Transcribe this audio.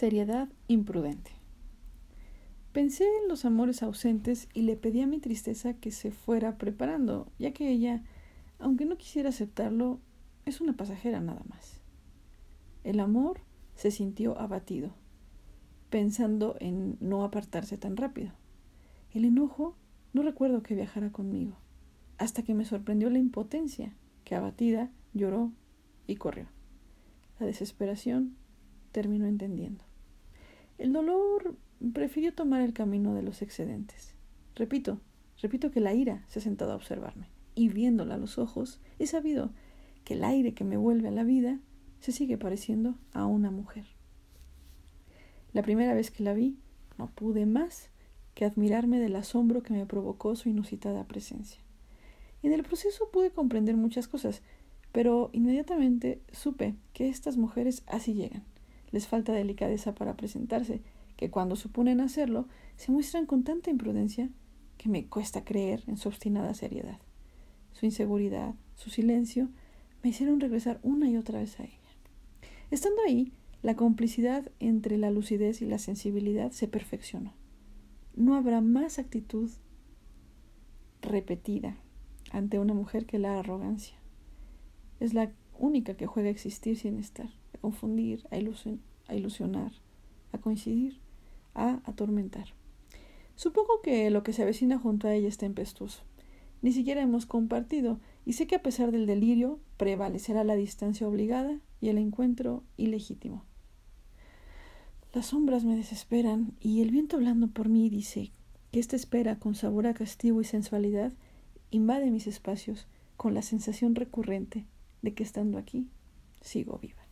Seriedad imprudente. Pensé en los amores ausentes y le pedí a mi tristeza que se fuera preparando, ya que ella, aunque no quisiera aceptarlo, es una pasajera nada más. El amor se sintió abatido, pensando en no apartarse tan rápido. El enojo no recuerdo que viajara conmigo, hasta que me sorprendió la impotencia, que abatida lloró y corrió. La desesperación terminó entendiendo. El dolor prefirió tomar el camino de los excedentes. Repito, repito que la ira se ha sentado a observarme, y viéndola a los ojos, he sabido que el aire que me vuelve a la vida se sigue pareciendo a una mujer. La primera vez que la vi, no pude más que admirarme del asombro que me provocó su inusitada presencia. En el proceso pude comprender muchas cosas, pero inmediatamente supe que estas mujeres así llegan, les falta delicadeza para presentarse, que cuando suponen hacerlo se muestran con tanta imprudencia que me cuesta creer en su obstinada seriedad. Su inseguridad, su silencio, me hicieron regresar una y otra vez a ella. Estando ahí, la complicidad entre la lucidez y la sensibilidad se perfeccionó. No habrá más actitud repetida ante una mujer que la arrogancia. Es la única que juega a existir sin estar confundir, a, a ilusionar, a coincidir, a atormentar. Supongo que lo que se avecina junto a ella es tempestuoso. Ni siquiera hemos compartido, y sé que a pesar del delirio prevalecerá la distancia obligada y el encuentro ilegítimo. Las sombras me desesperan y el viento hablando por mí dice que esta espera con sabor a castigo y sensualidad invade mis espacios con la sensación recurrente de que estando aquí sigo viva.